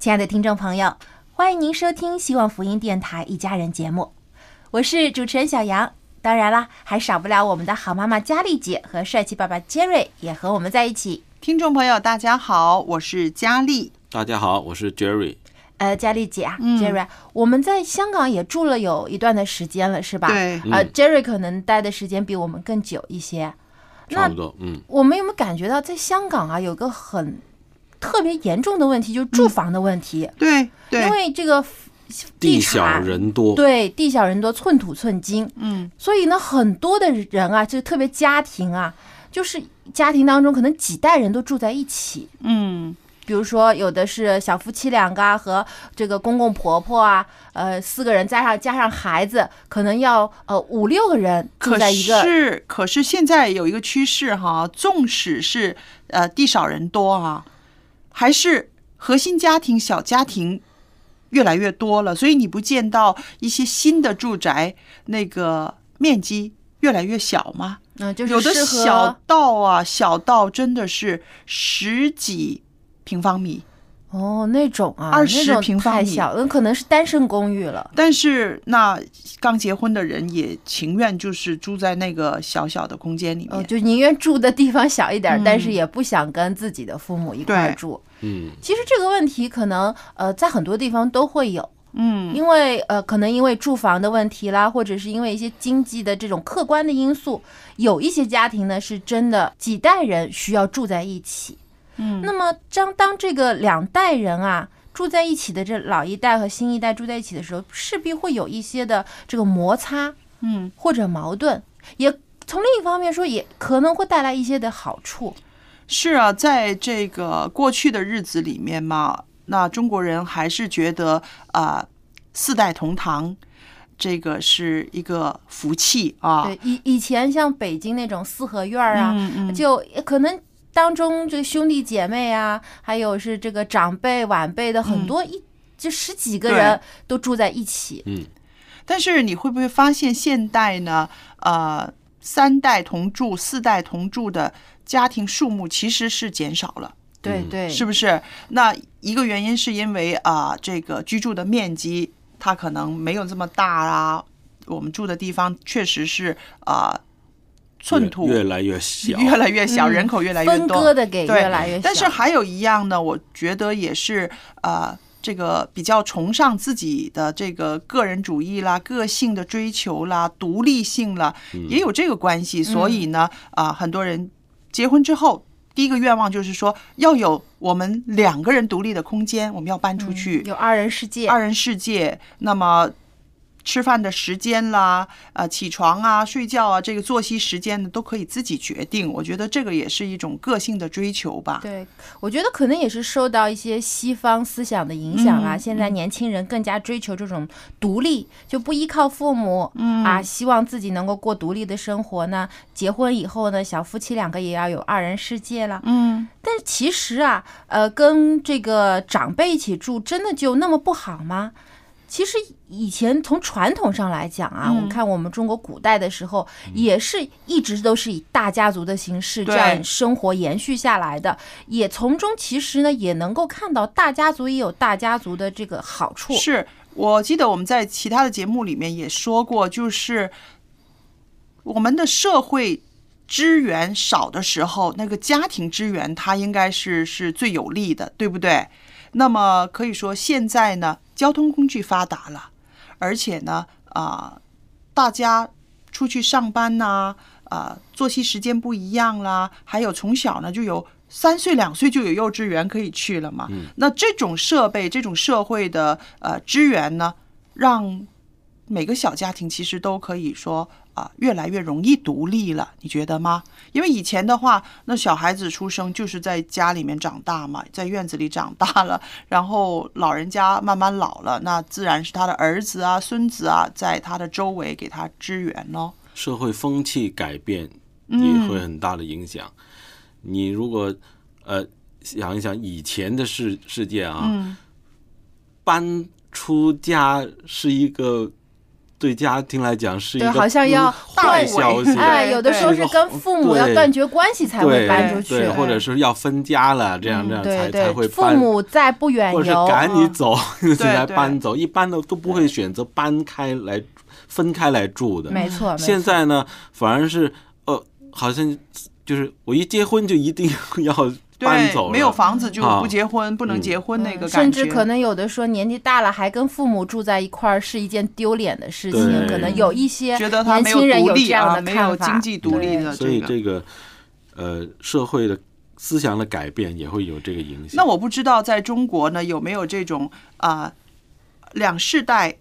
亲爱的听众朋友，欢迎您收听希望福音电台一家人节目，我是主持人小杨。当然啦，还少不了我们的好妈妈佳丽姐和帅气爸爸杰瑞也和我们在一起。听众朋友，大家好，我是佳丽。大家好，我是 Jerry。呃，佳丽姐啊、嗯 j e r r y 我们在香港也住了有一段的时间了，是吧？对呃嗯，Jerry 可能待的时间比我们更久一些。那差不多，嗯，我们有没有感觉到，在香港啊，有个很特别严重的问题，就是住房的问题，对对，因为这个地小人多，对，地小人多，寸土寸金，嗯，所以呢，很多的人啊，就特别家庭啊，就是家庭当中可能几代人都住在一起，嗯。比如说有的是小夫妻两个啊，和这个公公婆婆啊，呃，四个人加上加上孩子，可能要呃五六个人住可在一个，是可是现在有一个趋势哈，纵使是呃地少人多啊，还是核心家庭小家庭越来越多了，所以你不见到一些新的住宅那个面积越来越小吗？嗯、就是有的小到啊，小到真的是十几平方米。哦那种啊，二十平方米太小，那可能是单身公寓了。但是那刚结婚的人也情愿就是住在那个小小的空间里面。哦，就宁愿住的地方小一点，嗯但是也不想跟自己的父母一块住。嗯，其实这个问题可能呃在很多地方都会有，嗯，因为呃可能因为住房的问题啦，或者是因为一些经济的这种客观的因素，有一些家庭呢是真的几代人需要住在一起。嗯那么当当这个两代人啊住在一起的这老一代和新一代住在一起的时候，势必会有一些的这个摩擦，嗯，或者矛盾，也从另一方面说，也可能会带来一些的好处。是啊，在这个过去的日子里面嘛，那中国人还是觉得啊、四代同堂。这个是一个福气啊，对，以以前像北京那种四合院啊，嗯嗯就可能当中这个兄弟姐妹啊，还有是这个长辈晚辈的很多一、就十几个人都住在一起。嗯但是你会不会发现现代呢？呃，三代同住、四代同住的家庭数目其实是减少了。对对，是不是？那一个原因是因为啊、这个居住的面积它可能没有这么大啦。我们住的地方确实是啊、寸土越越来越小，越来越小，嗯人口越来越分多，割的给对越来越小。但是还有一样呢，我觉得也是呃，这个比较崇尚自己的这个个人主义啦、个性的追求啦、独立性啦，也有这个关系。所以呢，啊、很多人结婚之后。第一个愿望就是说，要有我们两个人独立的空间，我们要搬出去，嗯有二人世界，二人世界。那么吃饭的时间啦，呃，起床啊、睡觉啊，这个作息时间呢，都可以自己决定。我觉得这个也是一种个性的追求吧。对，我觉得可能也是受到一些西方思想的影响啦。嗯现在年轻人更加追求这种独立，就不依靠父母，嗯啊，希望自己能够过独立的生活呢。结婚以后呢，小夫妻两个也要有二人世界了。嗯，但其实啊，呃，跟这个长辈一起住，真的就那么不好吗？其实以前从传统上来讲啊，嗯我们看我们中国古代的时候，也是一直都是以大家族的形式这样生活延续下来的，也从中其实呢也能够看到大家族也有大家族的这个好处。是我记得我们在其他的节目里面也说过，就是我们的社会资源少的时候，那个家庭资源它应该是是最有利的，对不对？那么可以说现在呢，交通工具发达了，而且呢，啊、大家出去上班呐、啊，作息时间不一样啦，还有从小呢就有三岁两岁就有幼稚园可以去了嘛。那这种设备、这种社会的呃资源呢，让每个小家庭其实都可以说啊、越来越容易独立了，你觉得吗？因为以前的话，那小孩子出生就是在家里面长大嘛，在院子里长大了，然后老人家慢慢老了，那自然是他的儿子啊、孙子啊，在他的周围给他支援咯。社会风气改变也嗯会很大的影响。你如果呃想一想以前的世世界啊，嗯搬出家是一个对家庭来讲是一，个好像要坏消息，哎，有的时候是跟父母要断绝关系才会搬出去，对，或者是要分家了，这样这样才对才会对，父搬。母在不远或者游，是赶你走，才对搬走。一般的都不会选择搬开来分开来住的。没错现在呢，反而是呃，好像就是我一结婚就一定 要搬对走，了，没有房子就啊不结婚，不能结婚那个感觉。甚至可能有的说年纪大了还跟父母住在一块儿是一件丢脸的事情，可能有一些觉得他年没有轻人有独立啊，这样的没有。经济独立的所以个。这个呃社会的思想的改变也会有这个影响。那我不知道在中国呢有没有这种啊、两世代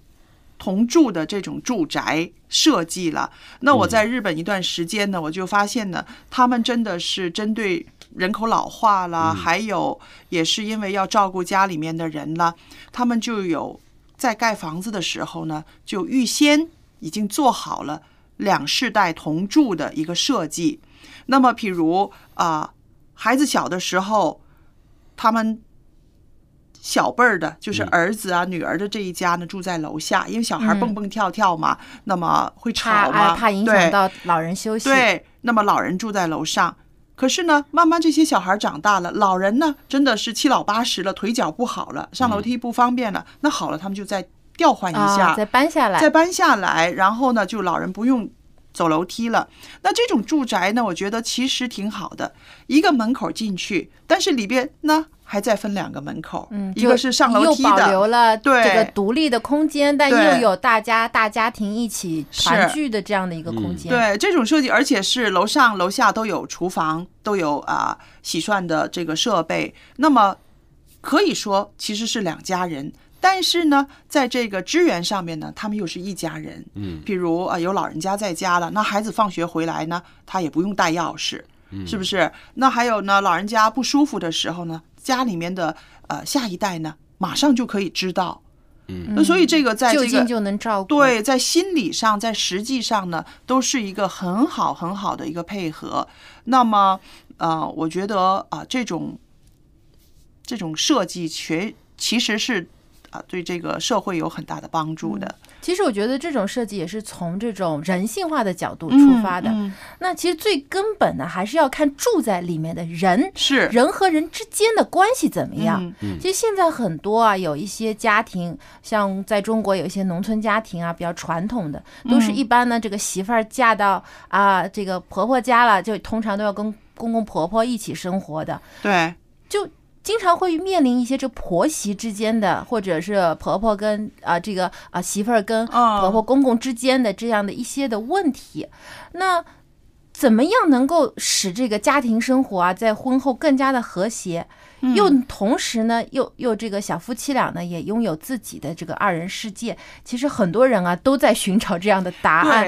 同住的这种住宅设计了。那我在日本一段时间呢，我就发现呢，他们真的是针对人口老化啦，还有也是因为要照顾家里面的人啦，他们就有在盖房子的时候呢，就预先已经做好了两世代同住的一个设计。那么，譬如啊、孩子小的时候，他们小辈儿的，就是儿子啊、女儿的这一家呢，住在楼下，因为小孩嗯蹦蹦跳跳嘛，那么会怕吵嘛，哎怕影响到老人休息。对，那么老人住在楼上，可是呢，慢慢这些小孩长大了，老人呢真的是七老八十了，腿脚不好了，上楼梯不方便了，那好了，他们就再调换一下，啊，再搬下来，再搬下来，然后呢，就老人不用走楼梯了。那这种住宅呢，我觉得其实挺好的，一个门口进去，但是里边呢还再分两个门口，嗯，一个是上楼梯又保留，了对这个独立的空间，但又有大家大家庭一起团聚的这样的一个空间。对这种设计，而且是楼上楼下都有厨房，都有啊、洗涮的这个设备，那么可以说其实是两家人。但是呢，在这个支援上面呢，他们又是一家人。嗯，比如啊，有老人家在家了，那孩子放学回来呢，他也不用带钥匙，嗯是不是？那还有呢，老人家不舒服的时候呢，家里面的呃下一代呢，马上就可以知道。嗯那所以这个在这个就近就能照顾。对，在心理上，在实际上呢，都是一个很好很好的一个配合。那么，呃，我觉得啊、这种这种设计全其实是啊、对这个社会有很大的帮助的。其实我觉得这种设计也是从这种人性化的角度出发的。嗯嗯那其实最根本的还是要看住在里面的人，是人和人之间的关系怎么样。嗯其实现在很多啊，有一些家庭，像在中国有一些农村家庭啊，比较传统的，都是嗯一般呢，这个媳妇儿嫁到啊这个婆婆家了，就通常都要跟公公婆婆一起生活的，对，就经常会面临一些这婆媳之间的，或者是婆婆跟啊、这个啊、媳妇儿跟嗯婆婆公公之间的这样的一些的问题。那怎么样能够使这个家庭生活啊，在婚后更加的和谐？嗯又同时呢，又又这个小夫妻俩呢，也拥有自己的这个二人世界。其实很多人啊，都在寻找这样的答案，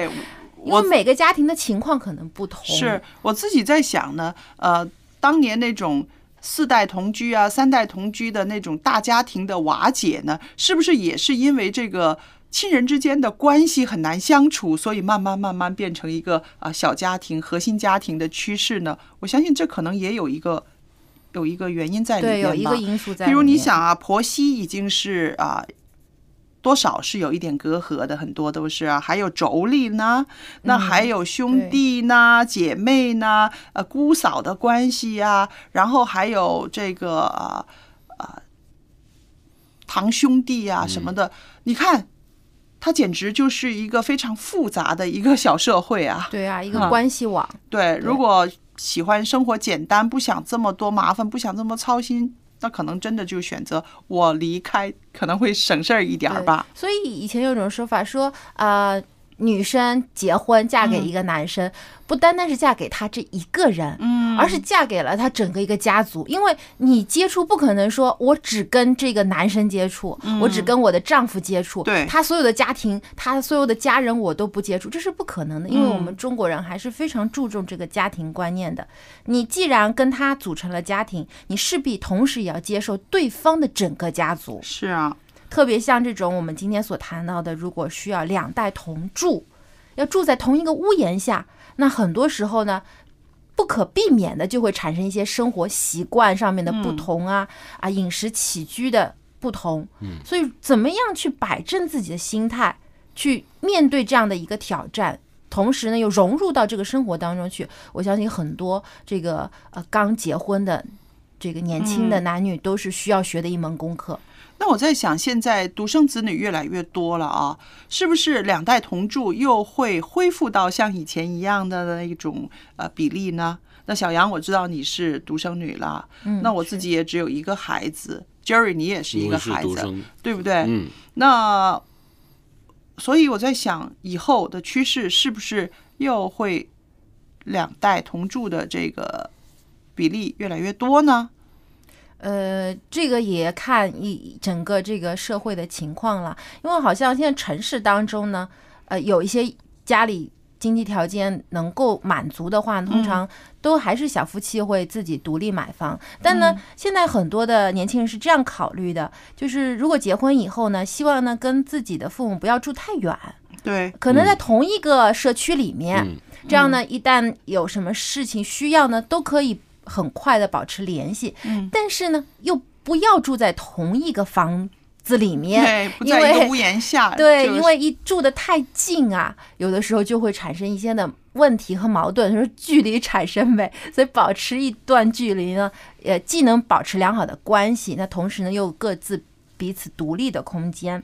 因为每个家庭的情况可能不同。是我自己在想呢，呃，当年那种四代同居啊、三代同居的那种大家庭的瓦解呢，是不是也是因为这个亲人之间的关系很难相处，所以慢慢慢慢变成一个啊、小家庭、核心家庭的趋势呢？我相信这可能也有一个有一个原因在里对，面对有一个因素在。比如你，想啊，婆媳已经是啊。多少是有一点隔阂的，很多都是啊，还有妯娌呢，那还有兄弟呢、姐妹呢，呃，姑嫂的关系呀、然后还有这个呃呃堂兄弟啊什么的，你看，它简直就是一个非常复杂的一个小社会啊。对啊，一个啊关系网。对，如果喜欢生活简单，不想这么多麻烦，不想这么操心，那可能真的就选择我离开，可能会省事儿一点儿吧。所以以前有种说法说，啊，女生结婚嫁给一个男生，不单单是嫁给他这一个人，嗯而是嫁给了他整个一个家族。因为你接触不可能说我只跟这个男生接触，我只跟我的丈夫接触，嗯对他所有的家庭，他所有的家人我都不接触，这是不可能的。因为我嗯们中国人还是非常注重这个家庭观念的。你既然跟他组成了家庭，你势必同时也要接受对方的整个家族。是啊，特别像这种我们今天所谈到的，如果需要两代同住，要住在同一个屋檐下，那很多时候呢，不可避免的就会产生一些生活习惯上面的不同啊，啊，饮食起居的不同。嗯，所以怎么样去摆正自己的心态，去面对这样的一个挑战？同时呢，又融入到这个生活当中去。我相信很多这个呃刚结婚的这个年轻的男女都是需要学的一门功课。那我在想，现在独生子女越来越多了啊，是不是两代同住又会恢复到像以前一样的那一种呃比例呢？那小杨，我知道你是独生女了，嗯，那我自己也只有一个孩子，Jerry 你也是一个孩子，对不对？嗯，那所以我在想，以后的趋势是不是又会两代同住的这个比例越来越多呢？呃，这个也看一整个这个社会的情况了，因为好像现在城市当中呢，呃，有一些家里经济条件能够满足的话，通常都还是小夫妻会自己独立买房。但呢，现在很多的年轻人是这样考虑的，就是如果结婚以后呢，希望呢跟自己的父母不要住太远，对，可能在同一个社区里面，嗯。这样呢，一旦有什么事情需要呢，都可以很快的保持联系。嗯，但是呢，又不要住在同一个房子里面，对，不因为在一个屋檐下，对，就是因为一住的太近啊，有的时候就会产生一些的问题和矛盾，就是距离产生美。所以保持一段距离呢，呃，既能保持良好的关系，那同时呢又各自彼此独立的空间。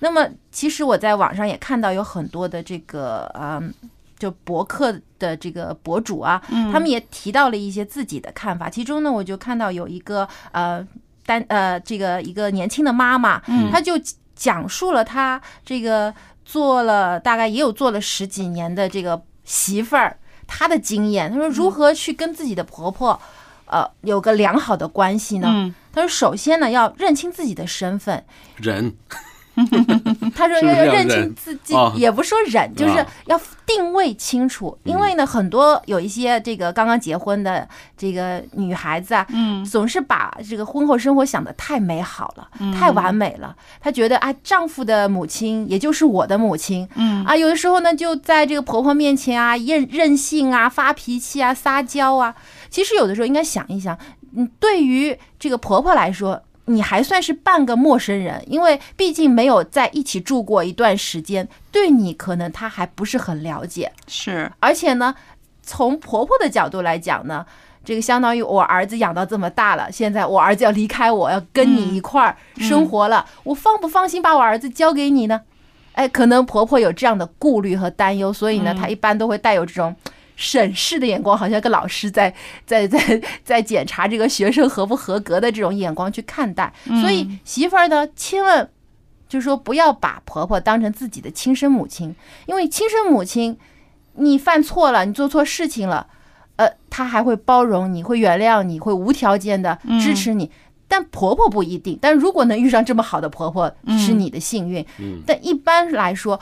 那么，其实我在网上也看到有很多的这个嗯。就博客的这个博主啊，他们也提到了一些自己的看法。其中呢，我就看到有一个呃单呃这个一个年轻的妈妈，她就讲述了她这个做了大概也有做了十几年的这个媳妇儿她的经验。她说如何去跟自己的婆婆呃有个良好的关系呢？嗯她说首先呢要认清自己的身份，忍，他说要要认清自己啊，也不说忍，就是啊。要定位清楚。因为呢，很多有一些这个刚刚结婚的这个女孩子啊，嗯。总是把这个婚后生活想的太美好了，嗯。太完美了。她觉得啊，丈夫的母亲也就是我的母亲，嗯。啊，有的时候呢，就在这个婆婆面前啊，任任性啊，发脾气啊，撒娇啊。其实有的时候应该想一想，嗯，对于这个婆婆来说，你还算是半个陌生人，因为毕竟没有在一起住过一段时间，对你可能他还不是很了解。是，而且呢，从婆婆的角度来讲呢，这个相当于我儿子养到这么大了，现在我儿子要离开我，要跟你一块儿生活了，我放不放心把我儿子交给你呢？哎，可能婆婆有这样的顾虑和担忧，所以呢，她一般都会带有这种。审视的眼光，好像个老师在 在在在检查这个学生合不合格的这种眼光去看待，所以媳妇儿呢，千万就是说不要把婆婆当成自己的亲生母亲，因为亲生母亲你犯错了，你做错事情了，呃，她还会包容你，会原谅你，会无条件的支持你。但婆婆不一定，但如果能遇上这么好的婆婆，是你的幸运。嗯。但一般来说，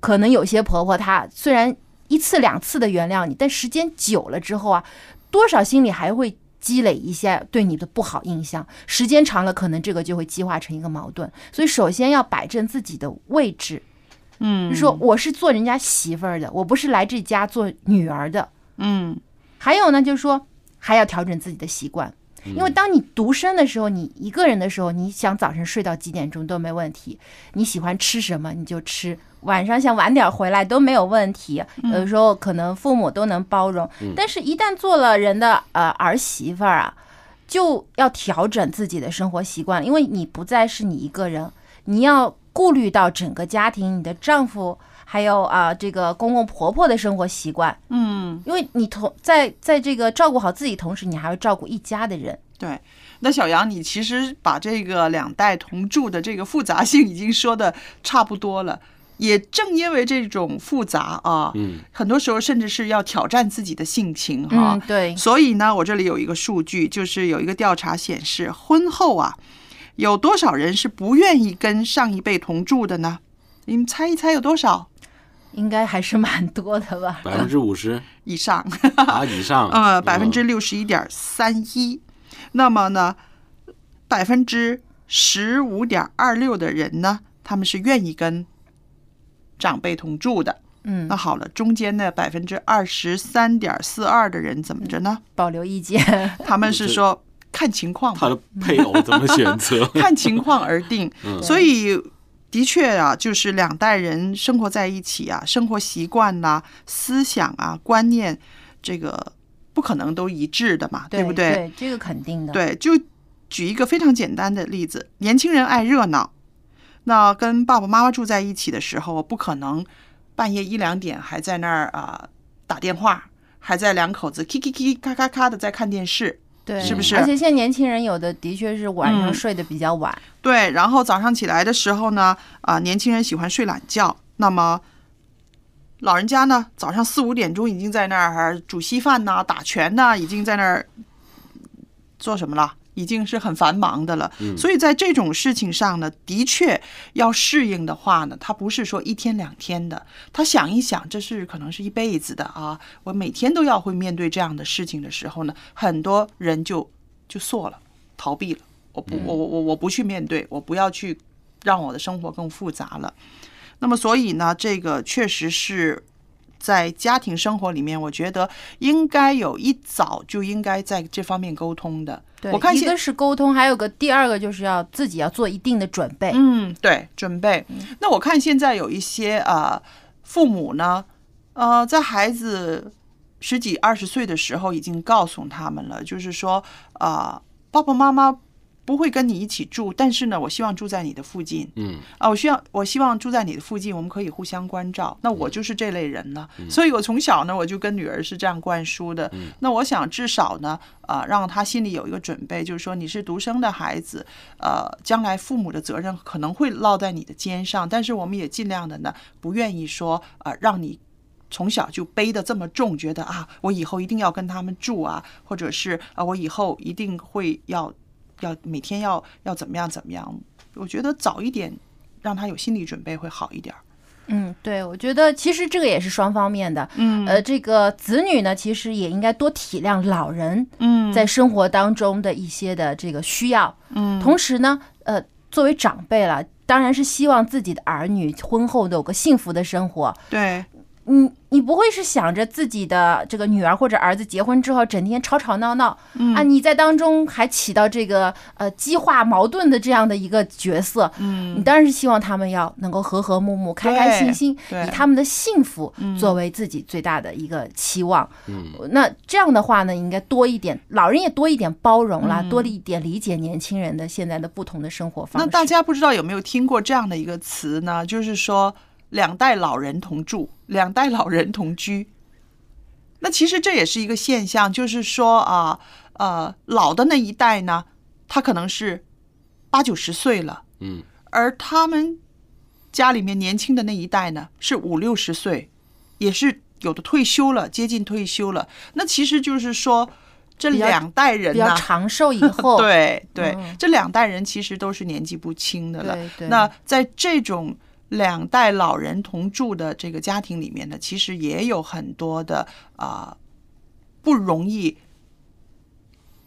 可能有些婆婆她虽然一次两次的原谅你，但时间久了之后啊，多少心里还会积累一些对你的不好印象。时间长了，可能这个就会激化成一个矛盾。所以，首先要摆正自己的位置，嗯，就是说我是做人家媳妇儿的，我不是来这家做女儿的。嗯还有呢，就是说还要调整自己的习惯。因为当你独身的时候，你一个人的时候，你想早晨睡到几点钟都没问题，你喜欢吃什么你就吃，晚上想晚点回来都没有问题。有的时候可能父母都能包容，但是一旦做了人的呃儿媳妇儿啊，就要调整自己的生活习惯，因为你不再是你一个人，你要顾虑到整个家庭，你的丈夫。还有啊，这个公公婆婆的生活习惯，嗯，因为你同在在这个照顾好自己同时，你还要照顾一家的人。对。那小杨，你其实把这个两代同住的这个复杂性已经说的差不多了。也正因为这种复杂啊，嗯，很多时候甚至是要挑战自己的性情哈、嗯，对，所以呢，我这里有一个数据，就是有一个调查显示，婚后啊，有多少人是不愿意跟上一辈同住的呢？你们猜一猜有多少应该还是蛮多的吧？百分之五十以上？啊以上，呃，百分之嗯六十一点三一。那么呢，百分之十五点二六的人呢，他们是愿意跟长辈同住的。嗯那，好了，中间的百分之二十三点四二的人怎么着呢？保留意见。他们是说 看情况，他的配偶怎么选择？看情况而定。嗯所以的确啊，就是两代人生活在一起啊，生活习惯呐、思想啊、观念，这个不可能都一致的嘛，对不对？对，这个肯定的。对，就举一个非常简单的例子，年轻人爱热闹，那跟爸爸妈妈住在一起的时候，不可能半夜一两点还在那儿啊、打电话，还在两口子 k k k 咔咔咔的在看电视。对，是不是而且现在年轻人有的的确是晚上嗯睡得比较晚。对，然后早上起来的时候呢，啊、年轻人喜欢睡懒觉，那么老人家呢，早上四五点钟已经在那儿煮稀饭呐、打拳呐、已经在那儿做什么了？已经是很繁忙的了，所以在这种事情上呢，的确要适应的话呢，他不是说一天两天的，他想一想，这是可能是一辈子的啊，我每天都要会面对这样的事情的时候呢，很多人就就缩了，逃避了。我不，我我我我不去面对，我不要去让我的生活更复杂了。那么，所以呢，这个确实是在家庭生活里面，我觉得应该有一早就应该在这方面沟通的。对，我看一个是沟通，还有个第二个就是要自己要做一定的准备。嗯，对，准备。那我看现在有一些呃父母呢，呃，在孩子十几二十岁的时候已经告诉他们了，就是说，呃，爸爸妈妈不会跟你一起住，但是呢，我希望住在你的附近。嗯啊，我需要我希望住在你的附近，我们可以互相关照。那我就是这类人呢，所以我从小呢，我就跟女儿是这样灌输的。那我想至少呢，啊，让她心里有一个准备，就是说你是独生的孩子，呃，将来父母的责任可能会落在你的肩上，但是我们也尽量的呢，不愿意说呃让你。从小就背得这么重，觉得啊，我以后一定要跟他们住啊，或者是啊，我以后一定会要要每天要要怎么样怎么样。我觉得早一点让他有心理准备会好一点。嗯，对，我觉得其实这个也是双方面的。嗯呃，这个子女呢，其实也应该多体谅老人嗯在生活当中的一些的这个需要。嗯同时呢，呃，作为长辈了，当然是希望自己的儿女婚后都有个幸福的生活。对，你你不会是想着自己的这个女儿或者儿子结婚之后整天吵吵闹闹、嗯啊？你在当中还起到这个呃激化矛盾的这样的一个角色，嗯你当然是希望他们要能够和和睦睦、开开心心，以他们的幸福嗯作为自己最大的一个期望。嗯那这样的话呢，应该多一点，老人也多一点包容啦，嗯多一点理解年轻人的现在的不同的生活方式。那大家不知道有没有听过这样的一个词呢？就是说两代老人同住，两代老人同居。那其实这也是一个现象，就是说啊，呃，老的那一代呢，他可能是八九十岁了，嗯而他们家里面年轻的那一代呢，是五六十岁，也是有的退休了，接近退休了。那其实就是说，这两代人比较呢，长寿以后，对对，嗯这两代人其实都是年纪不轻的了。对对那在这种两代老人同住的这个家庭里面呢，其实也有很多的啊、不容易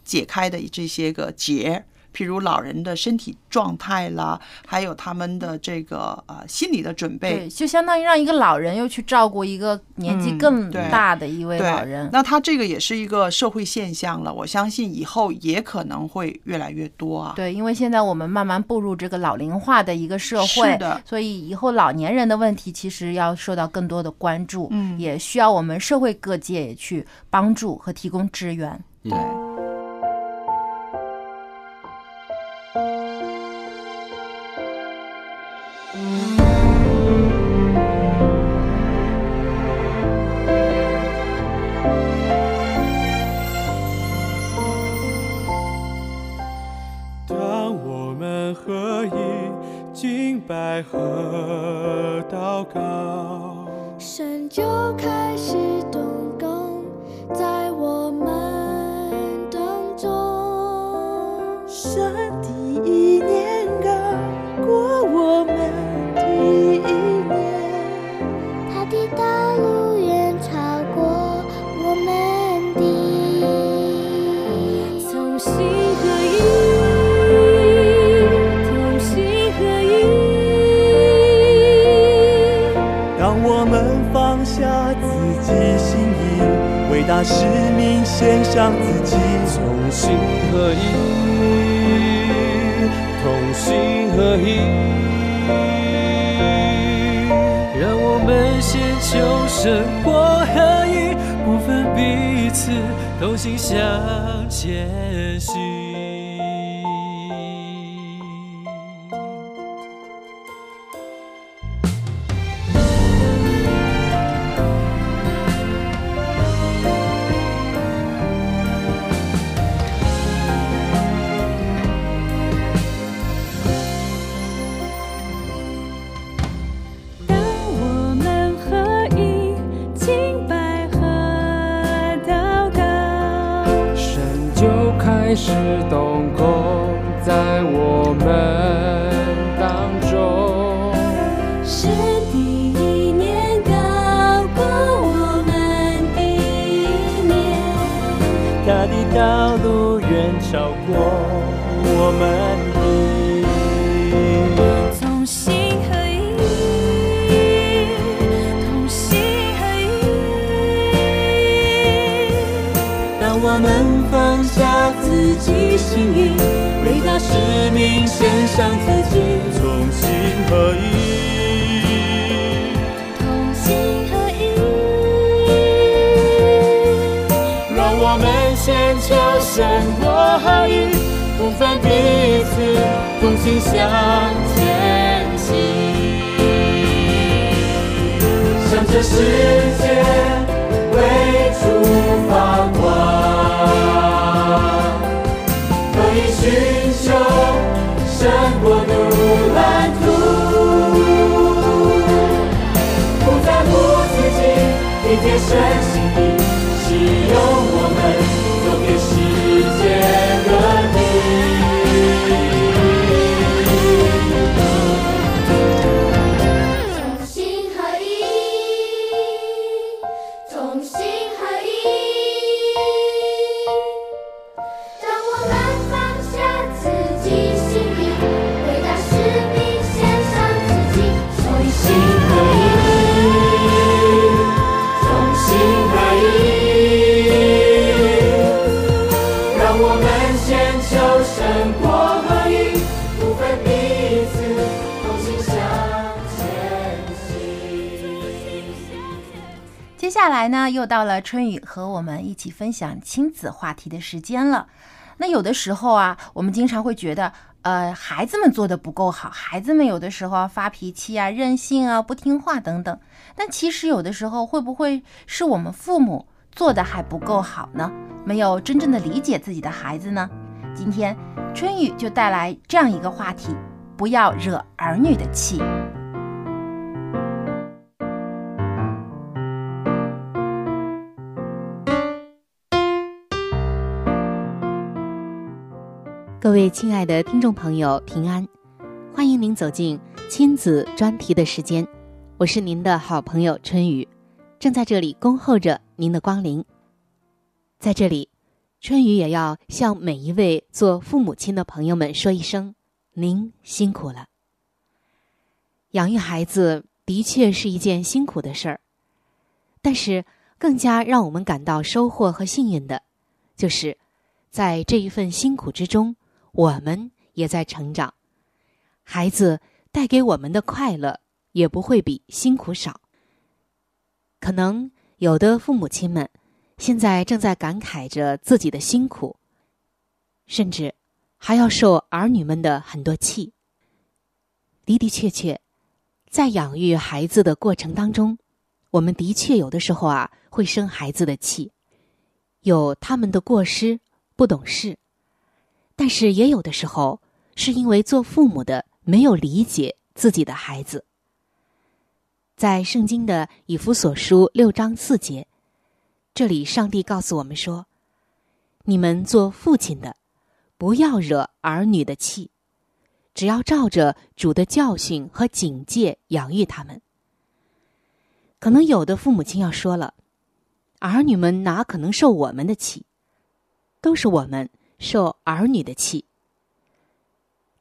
解开的这些个结。譬如老人的身体状态啦，还有他们的这个呃心理的准备，对，就相当于让一个老人又去照顾一个年纪嗯更大的一位，老人。那他这个也是一个社会现象了，我相信以后也可能会越来越多啊。对，因为现在我们慢慢步入这个老龄化的一个社会，是的所以以后老年人的问题其实要受到更多的关注，嗯也需要我们社会各界也去帮助和提供支援。对。过我们的。同心合一，同心合一。当我们放下自己心意，为大使命献上自己，同心合一，求生活合一，不分彼此，同心向前行。向这世界为出发光，可以寻求神国度蓝图，不在乎自己，听见神心接下来呢，又到了春雨和我们一起分享亲子话题的时间了。那有的时候啊，我们经常会觉得，呃，孩子们做的不够好，孩子们有的时候发脾气啊、任性啊、不听话等等。但其实有的时候，会不会是我们父母做的还不够好呢？没有真正的理解自己的孩子呢？今天春雨就带来这样一个话题：不要惹儿女的气。各位亲爱的听众朋友，平安！欢迎您走进亲子专题的时间，我是您的好朋友春雨，正在这里恭候着您的光临。在这里，春雨也要向每一位做父母亲的朋友们说一声：您辛苦了。养育孩子的确是一件辛苦的事儿，但是更加让我们感到收获和幸运的，就是在这一份辛苦之中。我们也在成长，孩子带给我们的快乐也不会比辛苦少。可能有的父母亲们现在正在感慨着自己的辛苦，甚至还要受儿女们的很多气。的的确确，在养育孩子的过程当中，我们的确有的时候啊会生孩子的气，有他们的过失、不懂事。但是也有的时候，是因为做父母的没有理解自己的孩子。在圣经的以弗所书六章四节，这里上帝告诉我们说：“你们做父亲的，不要惹儿女的气，只要照着主的教训和警戒养育他们。”可能有的父母亲要说了：“儿女们哪可能受我们的气？都是我们。”受儿女的气，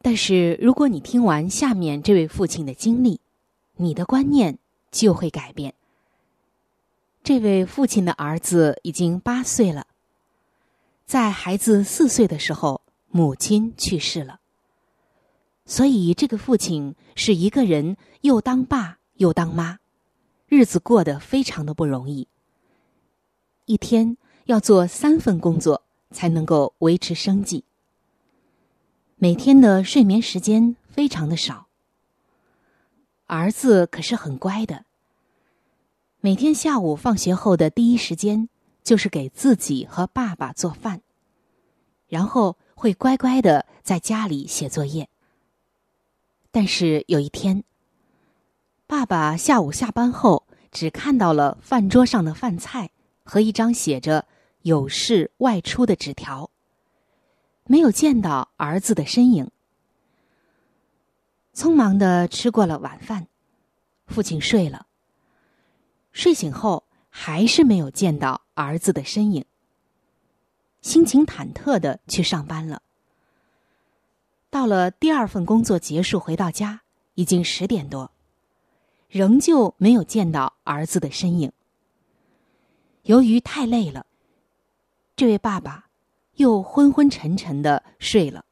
但是如果你听完下面这位父亲的经历，你的观念就会改变。这位父亲的儿子已经八岁了，在孩子四岁的时候，母亲去世了，所以这个父亲是一个人又当爸又当妈，日子过得非常的不容易，一天要做三份工作。才能够维持生计。每天的睡眠时间非常的少。儿子可是很乖的。每天下午放学后的第一时间就是给自己和爸爸做饭，然后会乖乖的在家里写作业。但是有一天，爸爸下午下班后只看到了饭桌上的饭菜和一张写着。有事外出的纸条，没有见到儿子的身影。匆忙的吃过了晚饭，父亲睡了。睡醒后还是没有见到儿子的身影，心情忐忑的去上班了。到了第二份工作结束，回到家已经十点多，仍旧没有见到儿子的身影。由于太累了。这位爸爸又昏昏沉沉的睡了。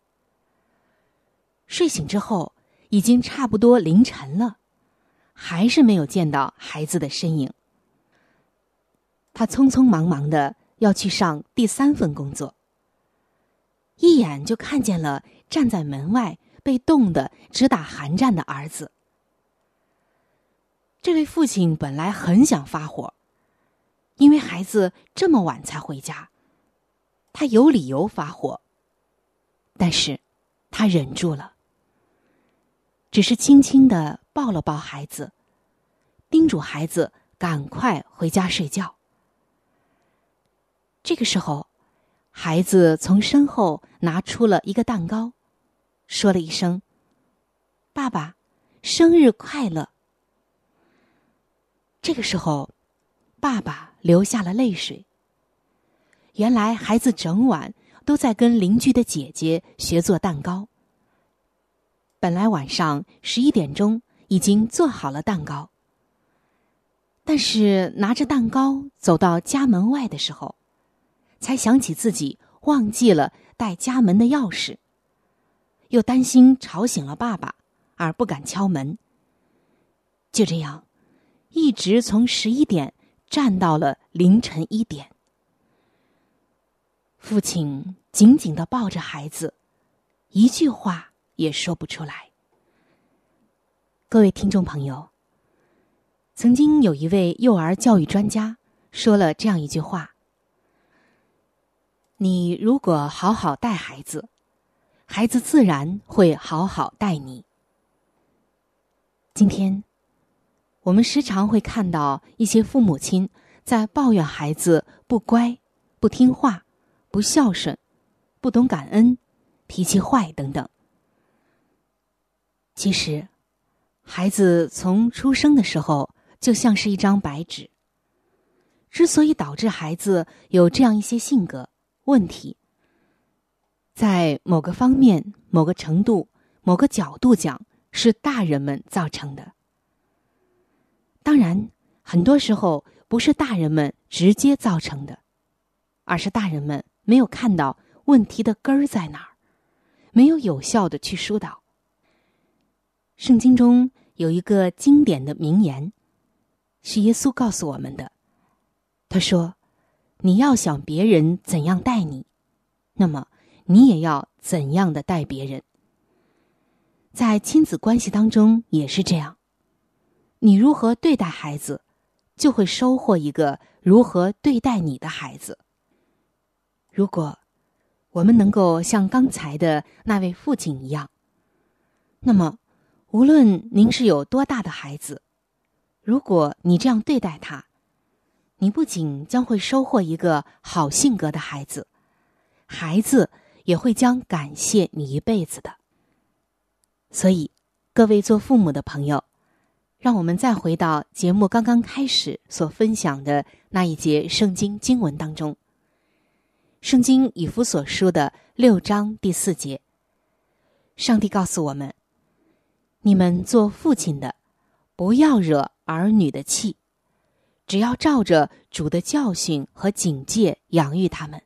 睡醒之后，已经差不多凌晨了，还是没有见到孩子的身影。他匆匆忙忙的要去上第三份工作，一眼就看见了站在门外被冻得直打寒战的儿子。这位父亲本来很想发火，因为孩子这么晚才回家。他有理由发火，但是，他忍住了，只是轻轻的抱了抱孩子，叮嘱孩子赶快回家睡觉。这个时候，孩子从身后拿出了一个蛋糕，说了一声：“爸爸，生日快乐。”这个时候，爸爸流下了泪水。原来孩子整晚都在跟邻居的姐姐学做蛋糕。本来晚上十一点钟已经做好了蛋糕，但是拿着蛋糕走到家门外的时候，才想起自己忘记了带家门的钥匙，又担心吵醒了爸爸，而不敢敲门。就这样，一直从十一点站到了凌晨一点。父亲紧紧的抱着孩子，一句话也说不出来。各位听众朋友，曾经有一位幼儿教育专家说了这样一句话：“你如果好好带孩子，孩子自然会好好待你。”今天，我们时常会看到一些父母亲在抱怨孩子不乖、不听话。不孝顺，不懂感恩，脾气坏等等。其实，孩子从出生的时候就像是一张白纸。之所以导致孩子有这样一些性格问题，在某个方面、某个程度、某个角度讲，是大人们造成的。当然，很多时候不是大人们直接造成的，而是大人们没有看到问题的根儿在哪儿，没有有效的去疏导。圣经中有一个经典的名言，是耶稣告诉我们的。他说：“你要想别人怎样待你，那么你也要怎样的待别人。在亲子关系当中也是这样，你如何对待孩子，就会收获一个如何对待你的孩子。如果我们能够像刚才的那位父亲一样，那么无论您是有多大的孩子，如果你这样对待他，你不仅将会收获一个好性格的孩子，孩子也会将感谢你一辈子的。所以，各位做父母的朋友，让我们再回到节目刚刚开始所分享的那一节圣经经文当中。圣经以弗所书的六章第四节，上帝告诉我们：你们做父亲的，不要惹儿女的气。只要照着主的教训和警戒养育他们。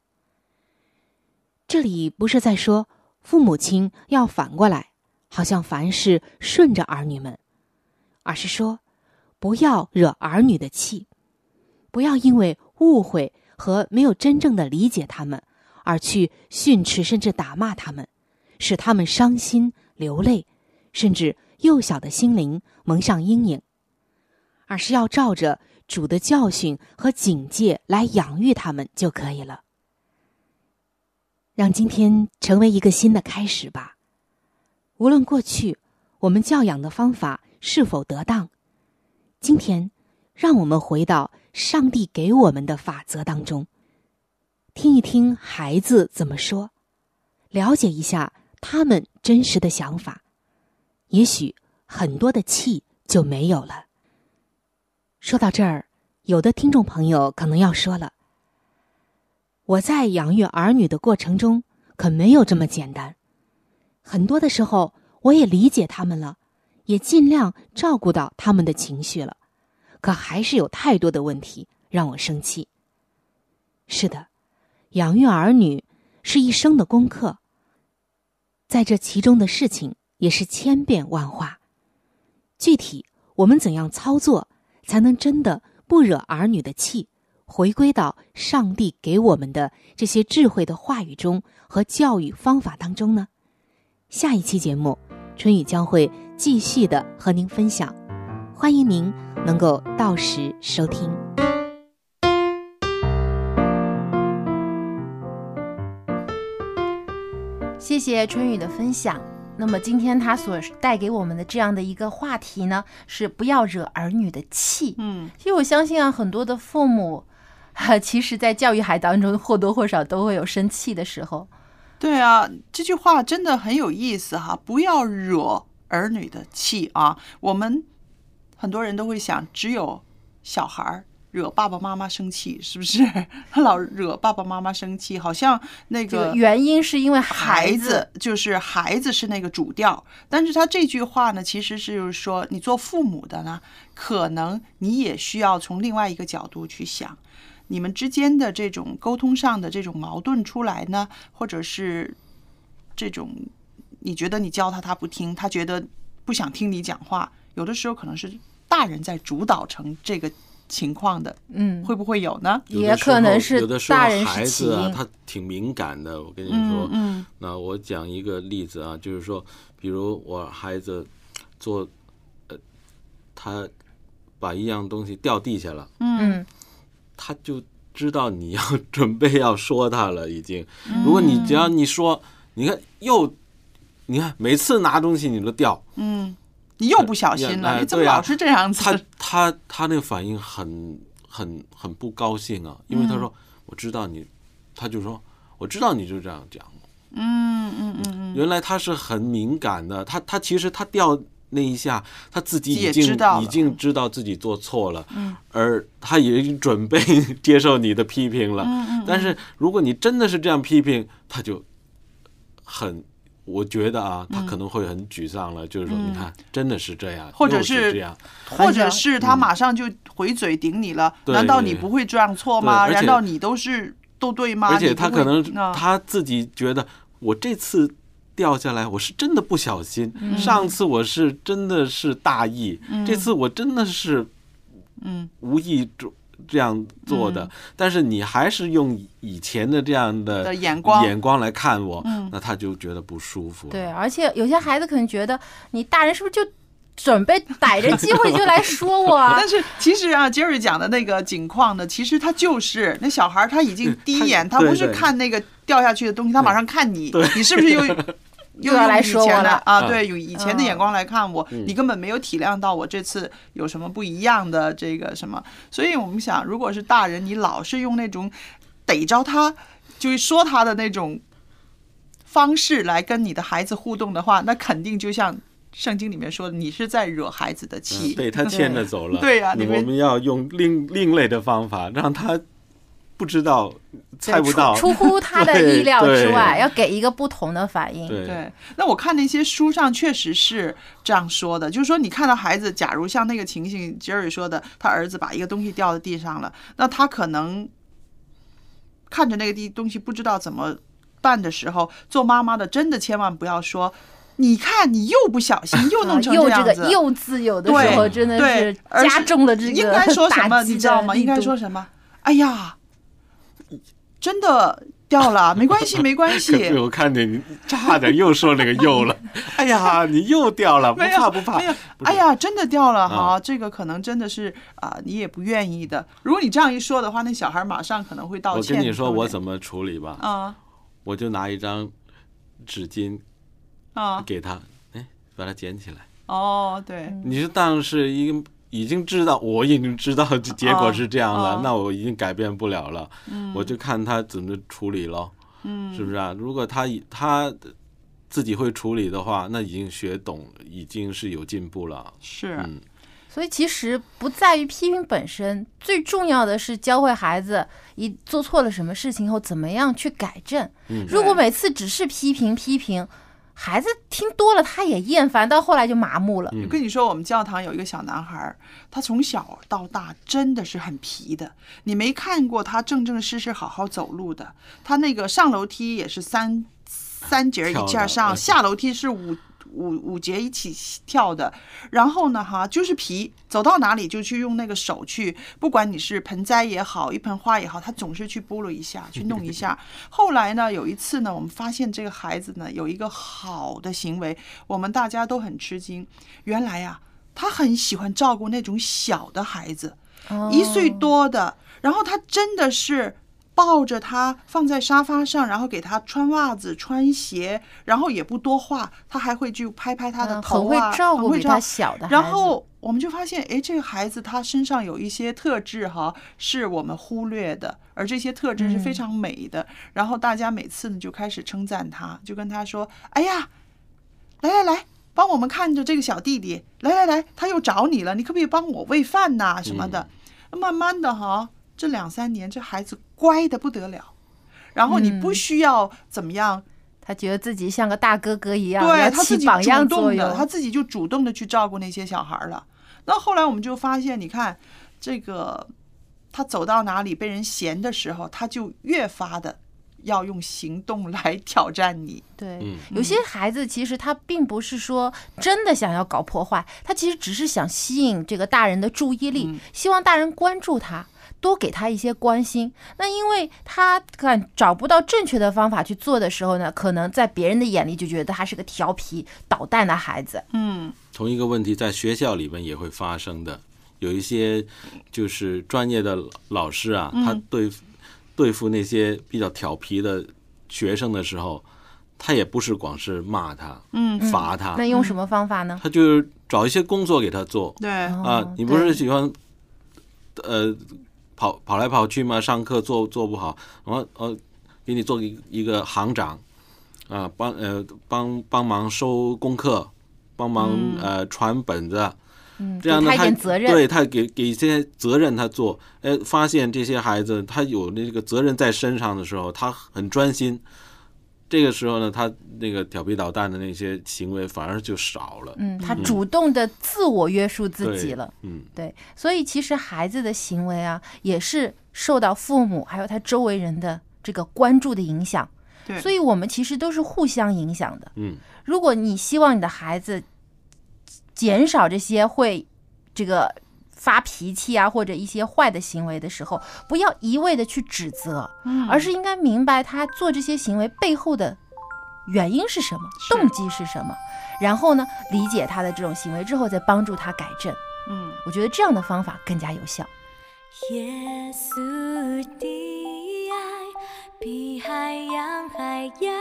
这里不是在说父母亲要反过来，好像凡事顺着儿女们，而是说不要惹儿女的气，不要因为误会和没有真正的理解他们而去训斥甚至打骂他们，使他们伤心流泪，甚至幼小的心灵蒙上阴影，而是要照着。主的教训和警戒来养育他们就可以了。让今天成为一个新的开始吧。无论过去我们教养的方法是否得当，今天让我们回到上帝给我们的法则当中，听一听孩子怎么说，了解一下他们真实的想法，也许很多的气就没有了。说到这儿，有的听众朋友可能要说了：“我在养育儿女的过程中，可没有这么简单。很多的时候，我也理解他们了，也尽量照顾到他们的情绪了，可还是有太多的问题让我生气。”是的，养育儿女是一生的功课，在这其中的事情也是千变万化。具体我们怎样操作？才能真的不惹儿女的气，回归到上帝给我们的这些智慧的话语中和教育方法当中呢？下一期节目，春雨将会继续的和您分享，欢迎您能够到时收听。谢谢春雨的分享。那么今天他所带给我们的这样的一个话题呢，是不要惹儿女的气。嗯，其实我相信啊，很多的父母，哈，其实在教育孩当中或多或少都会有生气的时候。对啊，这句话真的很有意思哈，不要惹儿女的气啊。我们很多人都会想，只有小孩儿。惹爸爸妈妈生气是不是？他 老惹爸爸妈妈生气，好像那个原因是因为孩子，就是孩子是那个主调。但是他这句话呢，其实是说，你做父母的呢，可能你也需要从另外一个角度去想，你们之间的这种沟通上的这种矛盾出来呢，或者是这种你觉得你教他他不听，他觉得不想听你讲话，有的时候可能是大人在主导成这个。情况的，嗯，会不会有呢？也可能是有的时候大人孩子啊，他挺敏感的。我跟你说，嗯，那我讲一个例子啊，就是说，比如我孩子做，呃，他把一样东西掉地下了，嗯，他就知道你要准备要说他了，已经。如果你只要你说，你看又，你看每次拿东西你都掉，嗯。你又不小心了，你怎么老是这样子？他他他那个反应很很很不高兴啊，因为他说我知道你，他就说我知道你就这样讲，嗯嗯嗯原来他是很敏感的，他他其实他掉那一下，他自己也已经知道已经知道自己做错了，嗯而他也已经准备 接受你的批评了。嗯嗯但是如果你真的是这样批评，他就很。我觉得啊，他可能会很沮丧了，就是说，嗯你看，真的是这样，或者又是这样，或者是他马上就回嘴顶你了，对难道你不会这样错吗？难道你都是都对吗？而且他可能啊他自己觉得，我这次掉下来，我是真的不小心，嗯。上次我是真的是大意，嗯。这次我真的是嗯。无意中这样做的，嗯。但是你还是用以前的这样的的眼光。眼光来看我，嗯。那他就觉得不舒服。对，而且有些孩子可能觉得你大人是不是就准备逮着机会就来说我？啊？但是其实啊，Jerry 讲的那个景况呢，其实他就是那小孩，他已经第一眼，他不是看那个掉下去的东西，他马上看你，你是不是又 又要来说我了啊？嗯对，用以前的眼光来看我，嗯你根本没有体谅到我这次有什么不一样的这个什么。所以我们想，如果是大人，你老是用那种逮着他就是说他的那种方式来跟你的孩子互动的话，那肯定就像圣经里面说的，你是在惹孩子的气。嗯被他牵着走了。对呀我们要用另另类的方法，让他不知道、猜不到，出出乎他的意料之外，要给一个不同的反应。对对，那我看那些书上确实是这样说的，就是说你看到孩子，假如像那个情形，Jerry 说的，他儿子把一个东西掉在地上了，那他可能看着那个地东西不知道怎么办的时候，做妈妈的真的千万不要说。你看，你又不小心，又弄成这样子。个“又”自有的时候真的是加重了这个应该说什么？你知道吗？应该说什么？哎呀，真的掉了，没关系，没关系。我看你差点又说那个又了，哎呀，你又掉了，不怕不怕。哎呀，真的掉了哈，这个可能真的是啊，你也不愿意的。如果你这样一说的话，那小孩马上可能会道歉。我跟你说我怎么处理吧，啊我就拿一张纸巾啊。给他，哎，把它捡起来。哦，对，你就当是一个已经知道，我已经知道结果是这样了，哦那我已经改变不了了，嗯我就看他怎么处理咯，嗯是不是啊？如果他他自己会处理的话，那已经学懂，已经是有进步了。是，嗯，所以其实不在于批评本身，最重要的是教会孩子一做错了什么事情后怎么样去改正。嗯如果每次只是批评批评，孩子听多了他也厌烦，到后来就麻木了。我跟你说，我们教堂有一个小男孩儿，他从小到大真的是很皮的。你没看过他正正式式好好走路的，他那个上楼梯也是三三节一件儿上，下楼梯是五五五节一起跳的。然后呢，哈，就是皮，走到哪里就去用那个手去，不管你是盆栽也好，一盆花也好，他总是去拨了一下，去弄一下。后来呢，有一次呢，我们发现这个孩子呢有一个好的行为，我们大家都很吃惊。原来呀、他很喜欢照顾那种小的孩子，一岁多的，然后他真的是。抱着他放在沙发上，然后给他穿袜子、穿鞋，然后也不多话，他还会去拍拍他的嗯头啊，很会照顾小的然后我们就发现，哎，这个孩子他身上有一些特质哈，是我们忽略的，而这些特质是非常美的。然后大家每次呢就开始称赞他，就跟他说：“哎呀，来来来，帮我们看着这个小弟弟，来来来，他又找你了，你可不可以帮我喂饭呐、什么的？”慢慢的哈，这两三年这孩子乖的不得了，然后你不需要怎么样。他觉得自己像个大哥哥一样，对他自己起榜样主动的，作用。他自己就主动的去照顾那些小孩了。那后来我们就发现，你看这个他走到哪里被人嫌的时候，他就越发的要用行动来挑战你。对，嗯有些孩子其实他并不是说真的想要搞破坏，他其实只是想吸引这个大人的注意力，嗯希望大人关注他。多给他一些关心，那因为他看找不到正确的方法去做的时候呢，可能在别人的眼里就觉得他是个调皮捣蛋的孩子。嗯，同一个问题在学校里面也会发生的，有一些就是专业的老师啊，嗯他对付对付那些比较调皮的学生的时候，他也不是光是骂他，嗯罚他，那用什么方法呢？他就是找一些工作给他做。对啊，你不是喜欢呃跑跑来跑去嘛？上课做做不好，然后呃给你做一一个行长，啊，帮呃帮帮忙收功课，帮忙、嗯。呃传本子，嗯这样呢给他责任。对他给给一些责任他做，哎，发现这些孩子他有那个责任在身上的时候，他很专心。这个时候呢，他那个调皮捣蛋的那些行为反而就少了。嗯，他主动的自我约束自己了。嗯，对，所以其实孩子的行为啊，也是受到父母还有他周围人的这个关注的影响。对所以我们其实都是互相影响的。嗯，如果你希望你的孩子减少这些会这个发脾气啊或者一些坏的行为的时候，不要一味的去指责，嗯而是应该明白他做这些行为背后的原因是什么，动机是什么，然后呢，理解他的这种行为之后，再帮助他改正。嗯，我觉得这样的方法更加有效。耶稣的爱比海洋还要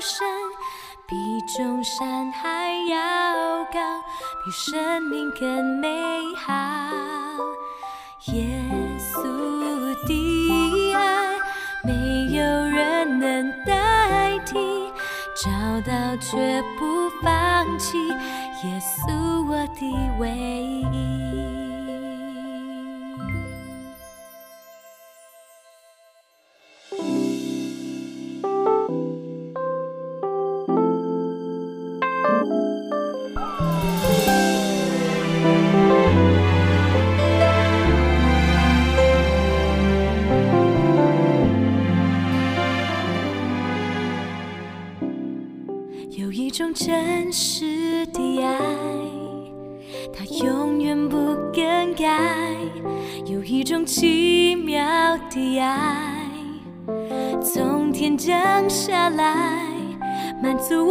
深，比众山还要高，比生命更美好。耶稣的爱没有人能代替，找到却不放弃，耶稣我的唯一。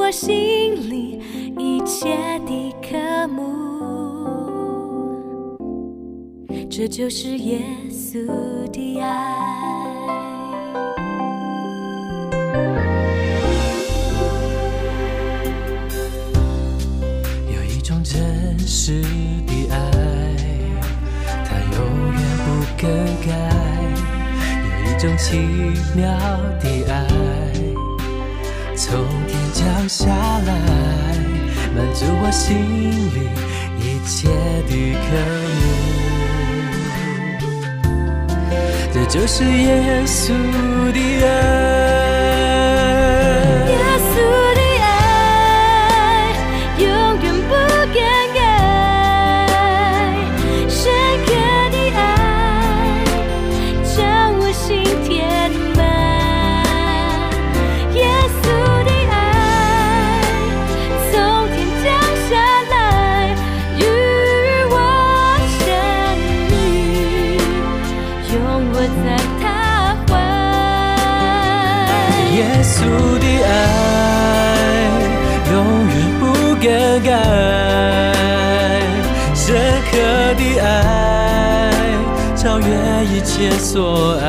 我心里一切的渴慕。这就是耶稣的爱。有一种真实的爱，它永远不更改；有一种奇妙的爱，从降下来，满足我心里一切的渴慕。这就是耶稣的爱。深刻的爱超越一切所爱。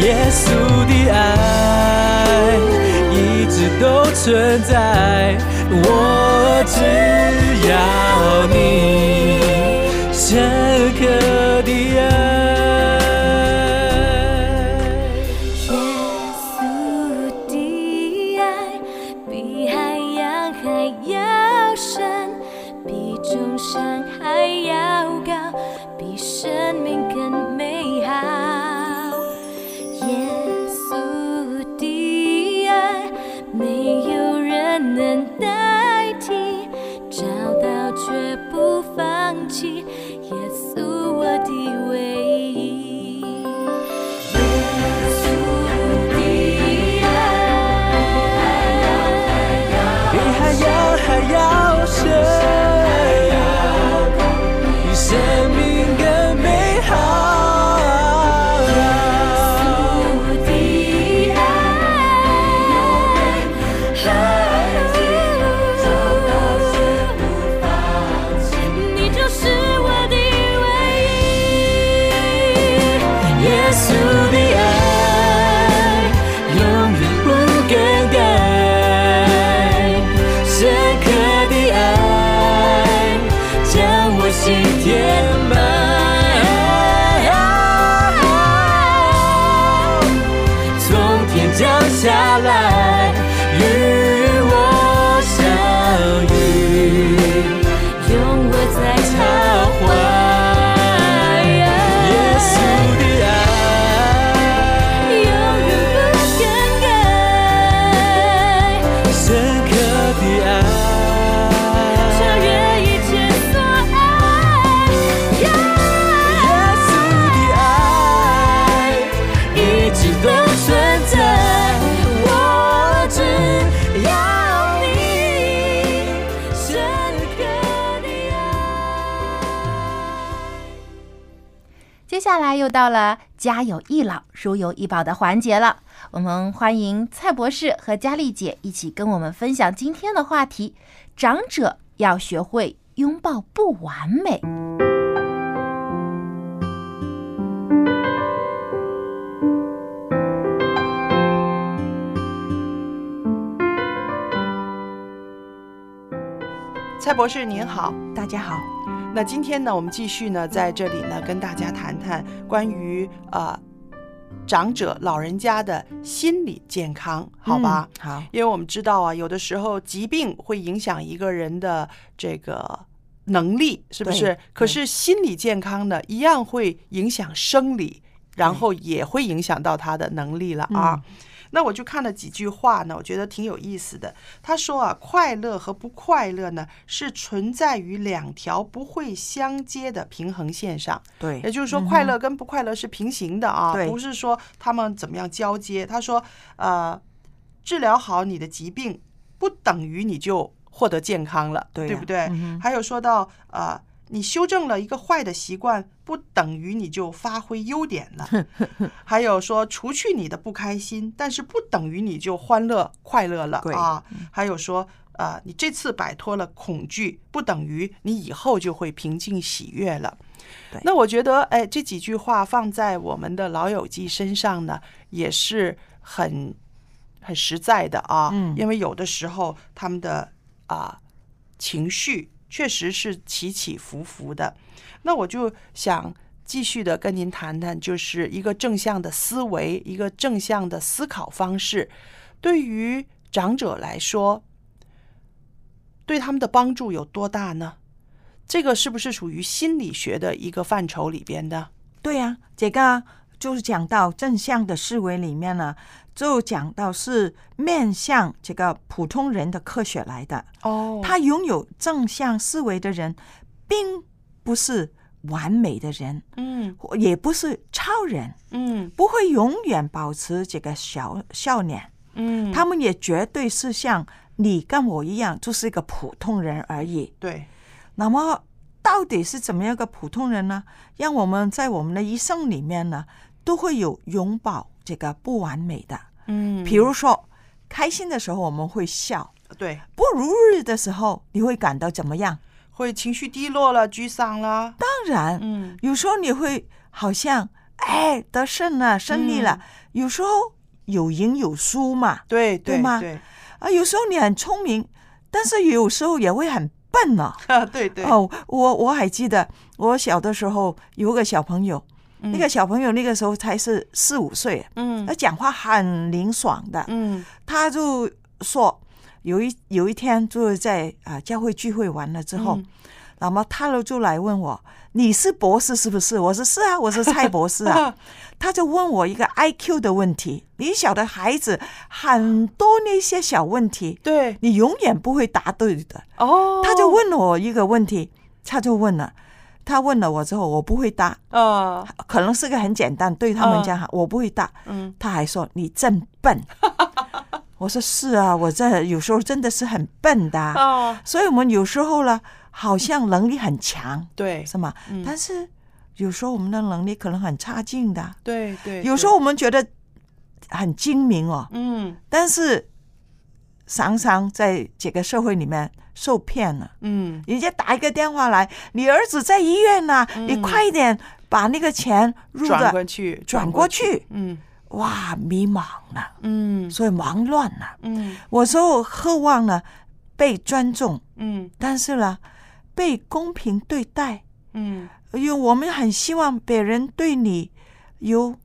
耶稣的爱一直都存在，我只要你到了家有一老，如有一宝的环节了。我们欢迎蔡博士和佳丽姐一起跟我们分享今天的话题：长者要学会拥抱不完美。蔡博士您好，大家好。那今天呢，我们继续呢，在这里呢，跟大家谈谈关于呃长者老人家的心理健康，好吧？好，因为我们知道啊，有的时候疾病会影响一个人的这个能力，是不是？可是心理健康呢，一样会影响生理，然后也会影响到他的能力了啊。那我就看了几句话呢，我觉得挺有意思的。他说啊，快乐和不快乐呢，是存在于两条不会相接的平衡线上。对也就是说，快乐跟不快乐是平行的啊，对不是说他们怎么样交接。他说，呃，治疗好你的疾病，不等于你就获得健康了，对呀不对？嗯还有说到，呃，你修正了一个坏的习惯，不等于你就发挥优点了。还有说，除去你的不开心，但是不等于你就欢乐快乐了啊。还有说，呃，你这次摆脱了恐惧，不等于你以后就会平静喜悦了。那我觉得，哎，这几句话放在我们的老友记身上呢，也是很很实在的啊。嗯因为有的时候他们的啊、情绪确实是起起伏伏的。那我就想继续的跟您谈谈，就是一个正向的思维，一个正向的思考方式，对于长者来说，对他们的帮助有多大呢？这个是不是属于心理学的一个范畴里边的？对呀、这个就是讲到正向的思维里面呢，就讲到是面向这个普通人的科学来的。哦他拥有正向思维的人，并不是完美的人，嗯也不是超人，嗯不会永远保持这个小笑脸。嗯他们也绝对是像你跟我一样，就是一个普通人而已。对，那么到底是怎么样一个普通人呢？让我们在我们的一生里面呢，都会有拥抱这个不完美的。嗯比如说，开心的时候我们会笑，对，不如意的时候你会感到怎么样？会情绪低落了、沮丧了。当然，嗯，有时候你会好像哎得胜了、胜利了，有时候有赢有输嘛，嗯对对吗？对，啊，有时候你很聪明，但是有时候也会很笨呢、对对。哦，我我还记得我小的时候有个小朋友，那个小朋友那个时候才是四五岁，嗯他讲话很灵爽的，嗯他就说有一有一天就是在啊教会聚会完了之后，嗯那么他就来问我：“你是博士是不是？”我说：“是啊，我是蔡博士啊。”他就问我一个 IQ 的问题。你晓得孩子很多那些小问题，对你永远不会答对的。哦，他就问了我一个问题，他就问了，他问了我之后，我不会答，哦，可能是个很简单，对他们讲哈，我不会答。嗯，他还说你真笨。我说是啊，我这有时候真的是很笨的啊、哦，所以我们有时候呢，好像能力很强，对。是吗？嗯。但是有时候我们的能力可能很差劲的，对对，有时候我们觉得很精明哦，嗯。但是常常在这个社会里面受骗了。嗯。人家打一个电话来，你儿子在医院呢、你快一点把那个钱入转的过去，转过去，嗯。哇，迷茫了，嗯。所以忙乱了。嗯。我说渴望呢被尊重，嗯。但是呢被公平对待，嗯。因为我们很希望别人对你有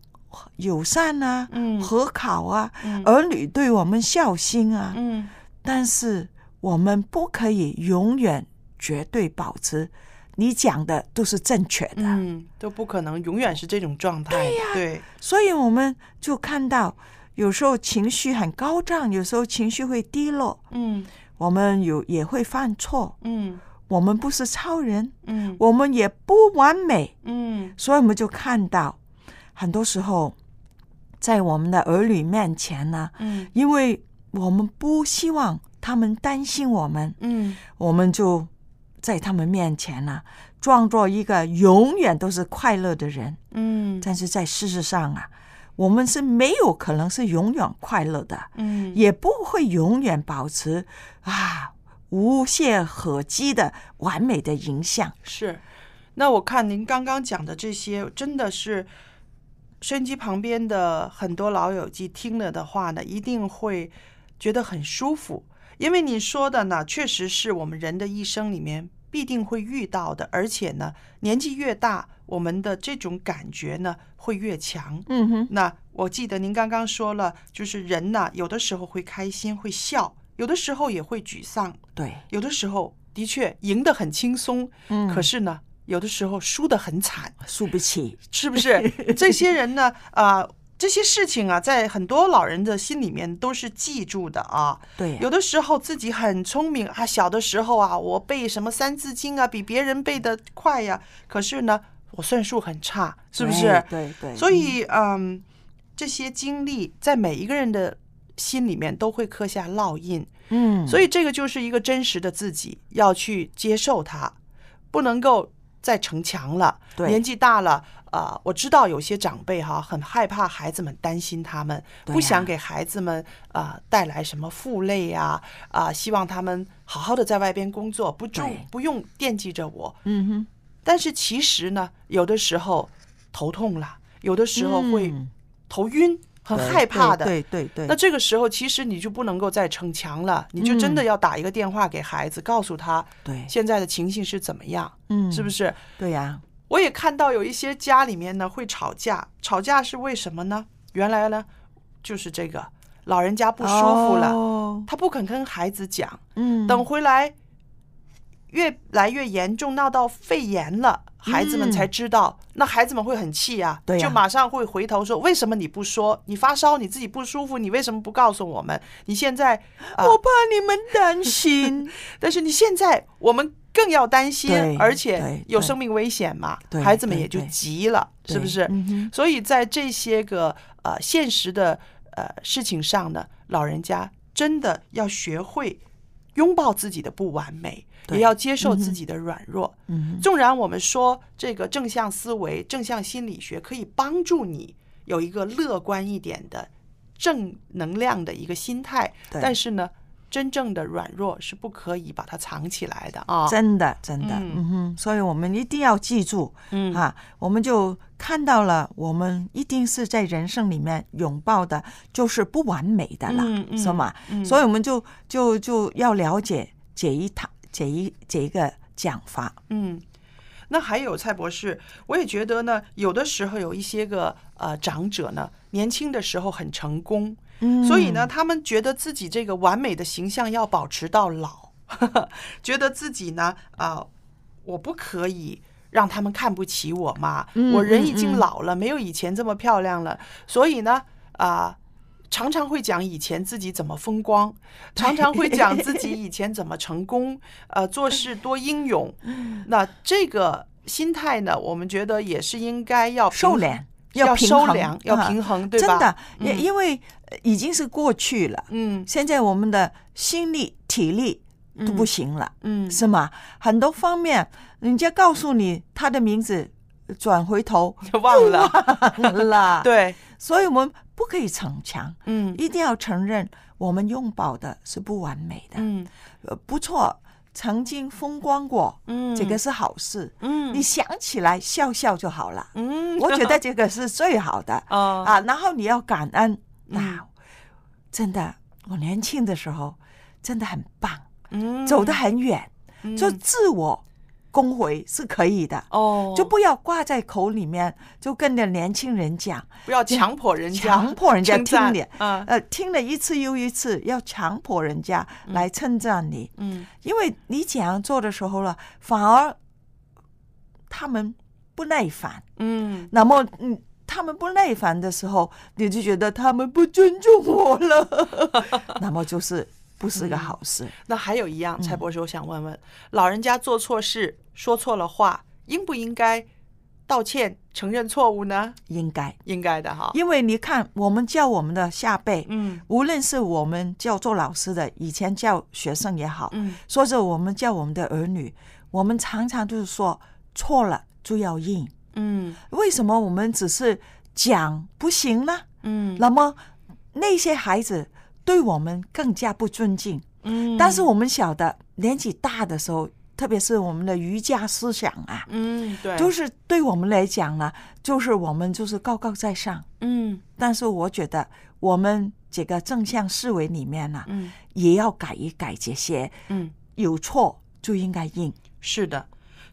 友善啊，嗯。和好啊，嗯。儿女对我们孝心啊，嗯。但是我们不可以永远绝对保持你讲的都是正确的，嗯，都不可能永远是这种状态。对呀，对，所以我们就看到有时候情绪很高涨，有时候情绪会低落，嗯。我们有也会犯错，嗯。我们不是超人，嗯。我们也不完美，嗯。所以我们就看到很多时候在我们的儿女面前呢，嗯。因为我们不希望他们担心我们，嗯。我们就在他们面前呢装作一个永远都是快乐的人，嗯。但是在事实上啊，我们是没有可能是永远快乐的，嗯。也不会永远保持啊无懈可击的完美的形象。是。那我看您刚刚讲的这些，真的是收音机旁边的很多老友记听了的话呢，一定会觉得很舒服，因为你说的呢，确实是我们人的一生里面必定会遇到的，而且呢，年纪越大，我们的这种感觉呢会越强。嗯哼，那我记得您刚刚说了，就是人呢，有的时候会开心，会笑，有的时候也会沮丧，对，有的时候的确赢得很轻松，嗯。可是呢，有的时候输得很惨，输不起，是不是？这些人呢，啊、这些事情啊，在很多老人的心里面都是记住的啊。对有的时候自己很聪明啊，小的时候啊，我背什么《三字经》啊，比别人背得快呀。可是呢，我算术很差，是不是？对对对所以，嗯，这些经历在每一个人的心里面都会刻下烙印。嗯，所以这个就是一个真实的自己，要去接受它，不能够再逞强了。对年纪大了，啊，我知道有些长辈哈很害怕孩子们担心他们，不想给孩子们啊、带来什么负累呀啊，希望他们好好的在外边工作，不重不用惦记着我。嗯哼，但是其实呢，有的时候头痛了，有的时候会嗯头晕，很害怕的。对对对对那这个时候，其实你就不能够再逞强了，你就真的嗯要打一个电话给孩子，告诉他对现在的情形是怎么样，嗯是不是？对呀、我也看到有一些家里面呢会吵架，吵架是为什么呢？原来呢，就是这个老人家不舒服了，哦他不肯跟孩子讲，嗯，等回来越来越严重，闹到肺炎了，孩子们才知道，那孩子们会很气啊，就马上会回头说，为什么你不说？你发烧，你自己不舒服，你为什么不告诉我们？你现在，啊我怕你们担心，但是你现在我们更要担心，而且有生命危险嘛，孩子们也就急了，是不是？嗯所以在这些个呃现实的呃事情上呢，老人家真的要学会拥抱自己的不完美，也要接受自己的软弱。嗯纵然我们说这个正向思维、正向心理学可以帮助你有一个乐观一点的正能量的一个心态，但是呢，真正的软弱是不可以把它藏起来的。啊！真的真的，嗯。嗯哼，所以我们一定要记住，嗯。啊，我们就看到了，我们一定是在人生里面拥抱的，就是不完美的啦，嗯嗯。是吗？嗯。所以我们就就就要了解这一套这一这一个讲法，嗯，那还有蔡博士，我也觉得呢，有的时候有一些个呃长者呢，年轻的时候很成功，嗯所以呢，他们觉得自己这个完美的形象要保持到老，觉得自己呢啊、我不可以。让他们看不起我嘛？嗯我人已经老了，没有以前这么漂亮了，所以呢，啊、常常会讲以前自己怎么风光，常常会讲自己以前怎么成功，呃，做事多英勇。那这个心态呢，我们觉得也是应该要收敛，要平衡收敛，要啊平衡，对吧？真的，因、为呃已经是过去了，嗯。现在我们的心力、体力都不行了，嗯。是吗？很多方面，人家告诉你他的名字，转回头就忘了。忘了，对，所以我们不可以逞强，嗯。一定要承认我们拥抱的是不完美的，嗯。呃，不错，曾经风光过，嗯。这个是好事，嗯。你想起来笑笑就好了，嗯。我觉得这个是最好的。哦。啊，然后你要感恩，嗯。那、真的，我年轻的时候真的很棒，嗯走得很远，嗯就自我恭维是可以的，哦，就不要挂在口里面，就跟着年轻人讲，不要强迫人家，强迫人家听你，啊，呃，听了一次又一次，要强迫人家来称赞你，嗯。因为你这样做的时候了，反而他们不耐烦。嗯。那么，嗯，他们不耐烦的时候，你就觉得他们不尊重我了，那么就是不是个好事。那还有一样，嗯蔡博士，我想问问，老人家做错事、说错了话，应不应该道歉、承认错误呢？应该，应该的哈。因为你看，我们教我们的下辈，嗯无论是我们教做老师的，以前教学生也好，嗯或者我们教我们的儿女，我们常常就是说错了就要认。嗯为什么我们只是讲不行呢？嗯那么那些孩子对我们更加不尊敬。嗯但是我们晓得年纪大的时候，特别是我们的瑜伽思想啊，嗯对，就是对我们来讲呢，就是我们就是高高在上。嗯但是我觉得我们这个正向思维里面呢，嗯也要改一改这些，嗯，有错就应该应。是的，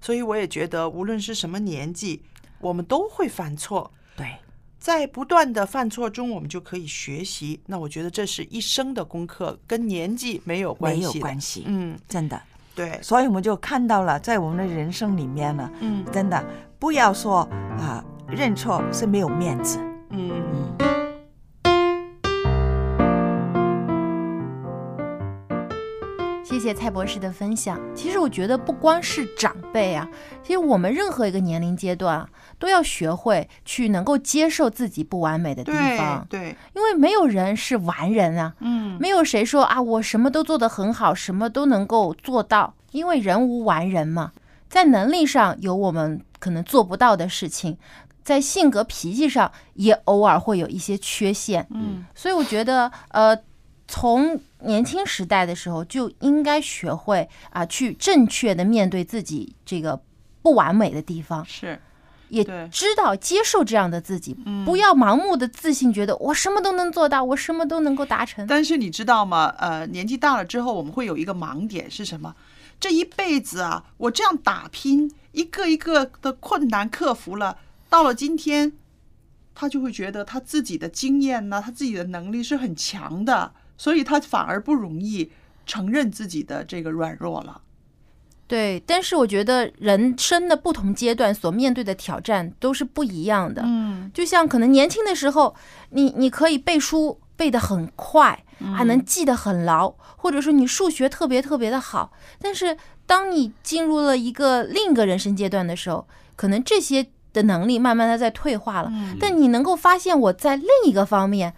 所以我也觉得，无论是什么年纪，我们都会犯错。对，在不断的犯错中，我们就可以学习。那我觉得这是一生的功课，跟年纪没有关系没。有关系，嗯，真的。对，所以我们就看到了，在我们的人生里面呢，嗯真的不要说啊、认错是没有面子。嗯谢谢蔡博士的分享。其实我觉得不光是长辈啊，其实我们任何一个年龄阶段啊，都要学会去能够接受自己不完美的地对方，对，因为没有人是完人啊，嗯没有谁说啊我什么都做得很好，什么都能够做到，因为人无完人嘛，在能力上有我们可能做不到的事情。在性格脾气上也偶尔会有一些缺陷，嗯，所以我觉得，呃，从年轻时代的时候就应该学会啊，去正确的面对自己这个不完美的地方，是也知道接受这样的自己，嗯不要盲目的自信，觉得我什么都能做到，我什么都能够达成。但是你知道吗？呃，年纪大了之后，我们会有一个盲点是什么？这一辈子啊，我这样打拼，一个一个的困难克服了，到了今天，他就会觉得他自己的经验呢，他自己的能力是很强的，所以他反而不容易承认自己的这个软弱了。对，但是我觉得人生的不同阶段所面对的挑战都是不一样的。嗯，就像可能年轻的时候，你你可以背书背得很快，还能记得很牢，或者说你数学特别特别的好。但是当你进入了一个另一个人生阶段的时候，可能这些的能力慢慢的在退化了。但你能够发现我在另一个方面。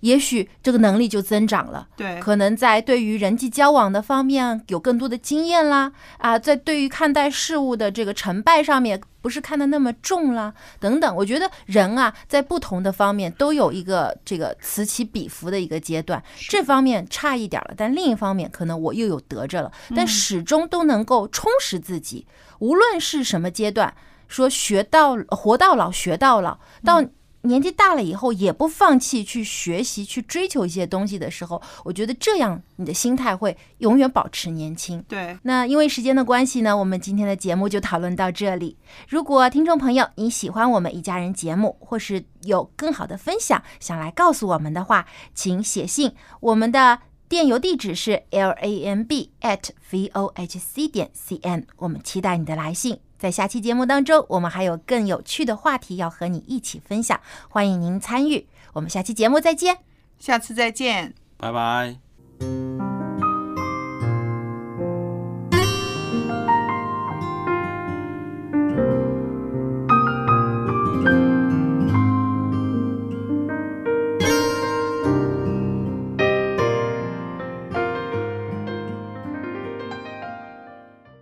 也许这个能力就增长了，对可能在对于人际交往的方面有更多的经验啦，啊，在对于看待事物的这个成败上面不是看得那么重啦，等等。我觉得人啊，在不同的方面都有一个这个此起彼伏的一个阶段，这方面差一点了，但另一方面可能我又有得着了，但始终都能够充实自己，无论是什么阶段，说学到活到老学到老，到。年纪大了以后，也不放弃去学习、去追求一些东西的时候，我觉得这样你的心态会永远保持年轻。对，那因为时间的关系呢，我们今天的节目就讨论到这里。如果听众朋友你喜欢我们一家人节目，或是有更好的分享想来告诉我们的话，请写信，我们的电邮地址是 l a m b at v o h c 点 c n，我们期待你的来信。在下期节目当中，我们还有更有趣的话题要和你一起分享，欢迎您参与。我们下期节目再见，下次再见，拜拜。